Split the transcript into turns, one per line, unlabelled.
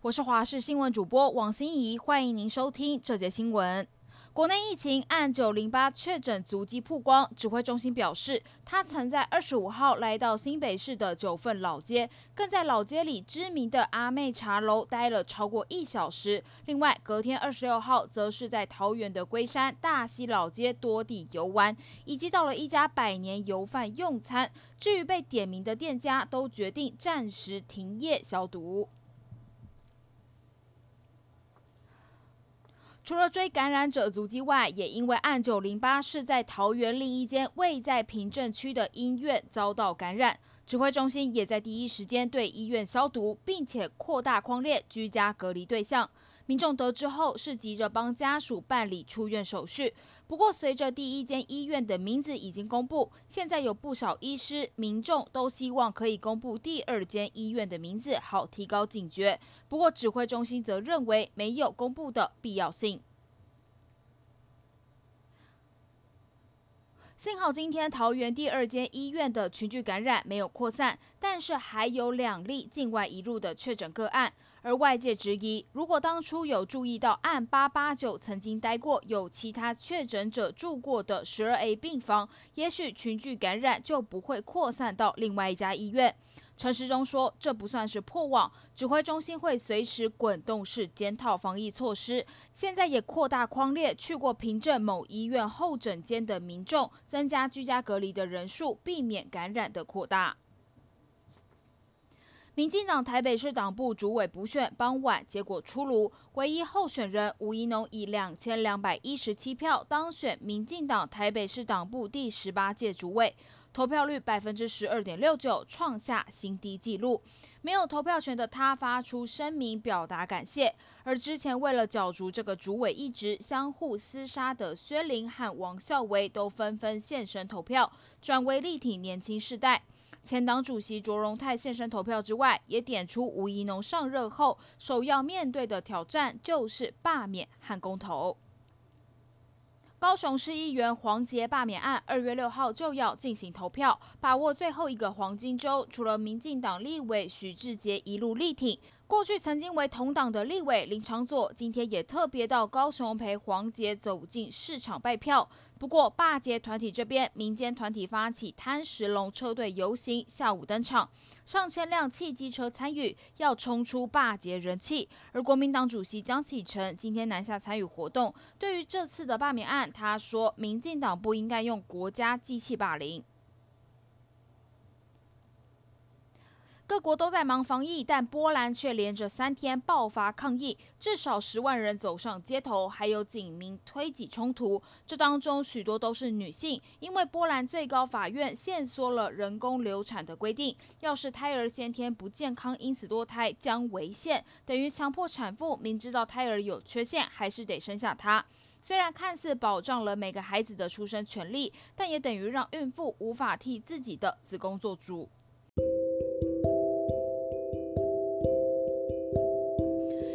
我是华视新闻主播王心怡，欢迎您收听这节新闻。国内疫情按九零八确诊足迹曝光，指挥中心表示，他曾在二十五号来到新北市的九份老街，更在老街里知名的阿妹茶楼待了超过一小时。另外，隔天二十六号，则是在桃园的龟山大溪老街多地游玩，以及到了一家百年油饭用餐。至于被点名的店家，都决定暂时停业消毒。除了追感染者足迹外，也因为案九零八是在桃园另一间未在平证区的医院遭到感染，指挥中心也在第一时间对医院消毒，并且扩大框列居家隔离对象。民众得知后是急着帮家属办理出院手续。不过，随着第一间医院的名字已经公布，现在有不少医师、民众都希望可以公布第二间医院的名字，好提高警觉。不过，指挥中心则认为没有公布的必要性。幸好今天桃园第二间医院的群聚感染没有扩散，但是还有两例境外移入的确诊个案。而外界质疑，如果当初有注意到案八八九曾经待过有其他确诊者住过的十二 A 病房，也许群聚感染就不会扩散到另外一家医院。陈时中说：“这不算是破网，指挥中心会随时滚动式检讨防疫措施。现在也扩大框列去过平镇某医院候诊间的民众，增加居家隔离的人数，避免感染的扩大。”民进党台北市党部主委补选傍晚结果出炉，唯一候选人吴怡农以两千两百一十七票当选民进党台北市党部第十八届主委。投票率百分之十二点六九，创下新低纪录。没有投票权的他发出声明表达感谢。而之前为了角逐这个主委一职，相互厮杀的薛林和王孝维都纷纷现身投票，转为力挺年轻世代。前党主席卓荣泰现身投票之外，也点出吴怡农上任后首要面对的挑战就是罢免和公投。高雄市议员黄杰罢免案，二月六号就要进行投票，把握最后一个黄金周。除了民进党立委许志杰一路力挺，过去曾经为同党的立委林长佐，今天也特别到高雄陪黄杰走进市场拜票。不过，罢捷团体这边，民间团体发起贪食龙车队游行，下午登场，上千辆汽机车参与，要冲出罢捷人气。而国民党主席江启臣今天南下参与活动，对于这次的罢免案，他说，民进党不应该用国家机器霸凌。各国都在忙防疫，但波兰却连着三天爆发抗议，至少十万人走上街头，还有警民推挤冲突。这当中许多都是女性，因为波兰最高法院限缩了人工流产的规定，要是胎儿先天不健康，因此堕胎将违宪，等于强迫产妇明知道胎儿有缺陷，还是得生下他。虽然看似保障了每个孩子的出生权利，但也等于让孕妇无法替自己的子宫做主。